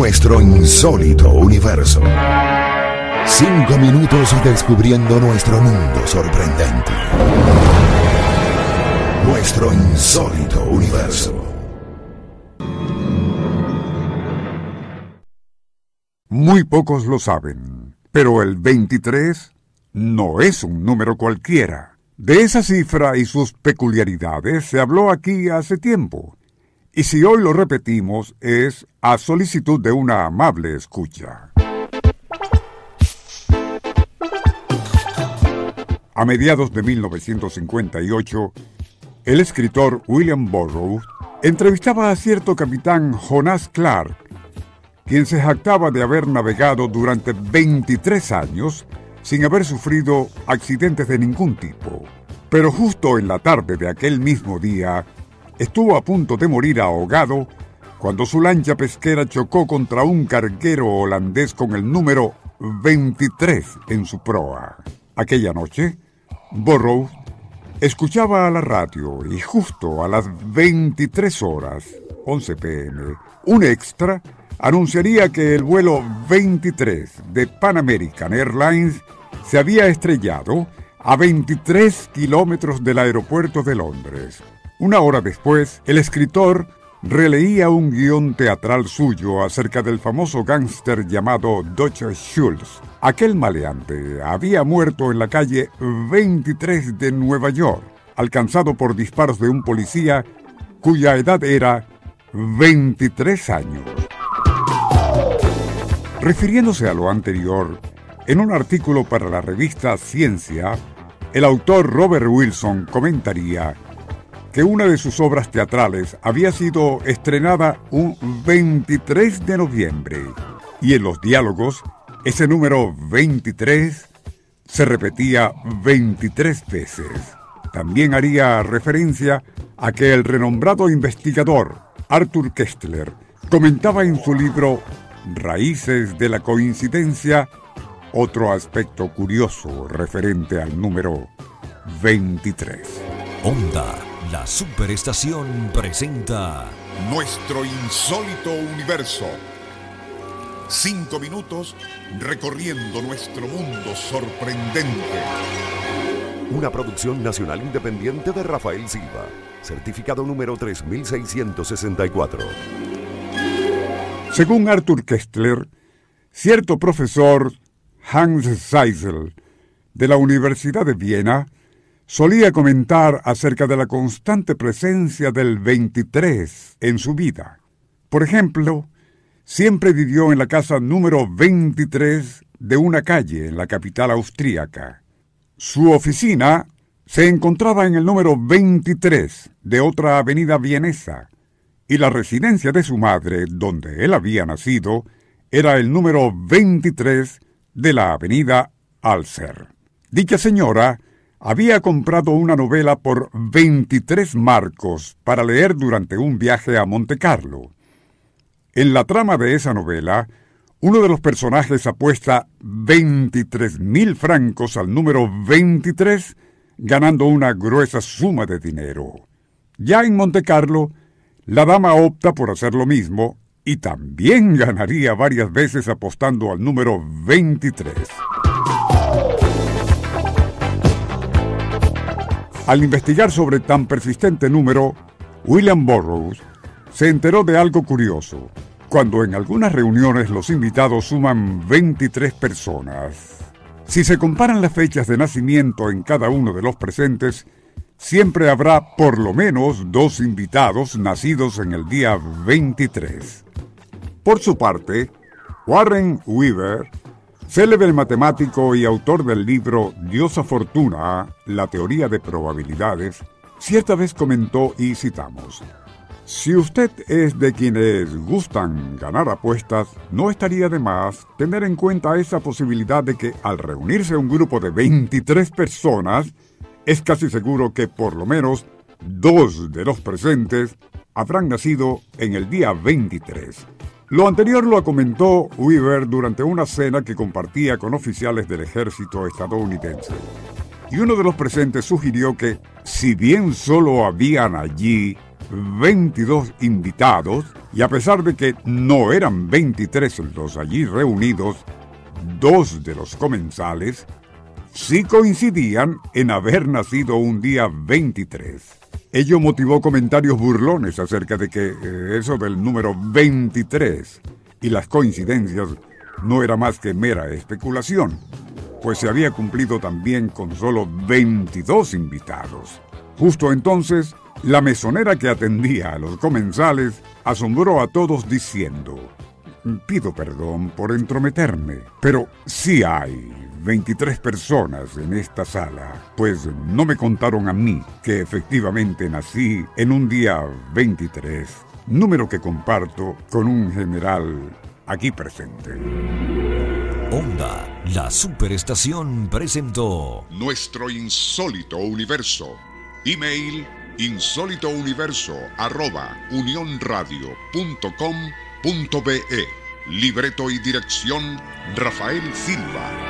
nuestro insólito universo. Cinco minutos descubriendo nuestro mundo sorprendente. Nuestro insólito universo. Muy pocos lo saben, pero el 23 no es un número cualquiera. De esa cifra y sus peculiaridades se habló aquí hace tiempo, y si hoy lo repetimos es a solicitud de una amable escucha. A mediados de 1958, el escritor William Burroughs entrevistaba a cierto capitán Jonas Clark, quien se jactaba de haber navegado durante 23 años sin haber sufrido accidentes de ningún tipo. Pero justo en la tarde de aquel mismo día, estuvo a punto de morir ahogado cuando su lancha pesquera chocó contra un carguero holandés con el número 23 en su proa. Aquella noche, Burroughs escuchaba a la radio y justo a las 23 horas, 11 pm, un extra anunciaría que el vuelo 23 de Pan American Airlines se había estrellado a 23 kilómetros del aeropuerto de Londres. Una hora después, el escritor releía un guion teatral suyo acerca del famoso gángster llamado Dutch Schultz. Aquel maleante había muerto en la calle 23 de Nueva York, alcanzado por disparos de un policía cuya edad era 23 años. Refiriéndose a lo anterior, en un artículo para la revista Ciencia, el autor Robert Wilson comentaría que una de sus obras teatrales había sido estrenada un 23 de noviembre y en los diálogos ese número 23 se repetía 23 veces. También haría referencia a que el renombrado investigador Arthur Kestler comentaba en su libro Raíces de la Coincidencia otro aspecto curioso referente al número 23. Onda, la superestación presenta Nuestro insólito universo. Cinco minutos recorriendo nuestro mundo sorprendente. Una producción nacional independiente de Rafael Silva. Certificado número 3664. Según Arthur Kestler, cierto profesor Hans Seisel de la Universidad de Viena solía comentar acerca de la constante presencia del 23 en su vida. Por ejemplo, siempre vivió en la casa número 23 de una calle en la capital austríaca. Su oficina se encontraba en el número 23 de otra avenida vienesa y la residencia de su madre, donde él había nacido, era el número 23 de la avenida Alcer. Dicha señora había comprado una novela por 23 marcos para leer durante un viaje a Monte Carlo. En la trama de esa novela, uno de los personajes apuesta 23 mil francos al número 23, ganando una gruesa suma de dinero. Ya en Monte Carlo, la dama opta por hacer lo mismo y también ganaría varias veces apostando al número 23. Al investigar sobre tan persistente número, William Burroughs se enteró de algo curioso. Cuando en algunas reuniones los invitados suman 23 personas, si se comparan las fechas de nacimiento en cada uno de los presentes, siempre habrá por lo menos dos invitados nacidos en el día 23. Por su parte, Warren Weaver, célebre matemático y autor del libro Diosa Fortuna, la teoría de probabilidades, cierta vez comentó y citamos, si usted es de quienes gustan ganar apuestas, no estaría de más tener en cuenta esa posibilidad de que al reunirse un grupo de 23 personas, es casi seguro que por lo menos dos de los presentes habrán nacido en el día 23. Lo anterior lo comentó Weaver durante una cena que compartía con oficiales del ejército estadounidense. Y uno de los presentes sugirió que, si bien solo habían allí 22 invitados, Y a pesar de que no eran 23 los allí reunidos, dos de los comensales sí coincidían en haber nacido un día 23. Ello motivó comentarios burlones acerca de que eh, eso del número 23 y las coincidencias no era más que mera especulación, pues se había cumplido también con solo 22 invitados. Justo entonces, la mesonera que atendía a los comensales asombró a todos diciendo, pido perdón por entrometerme, pero sí hay 23 personas en esta sala, pues no me contaron a mí que efectivamente nací en un día 23, número que comparto con un general aquí presente. Onda, la superestación presentó Nuestro insólito universo. Email insólitouniverso arroba unionradio.com.be Libreto y dirección Rafael Silva.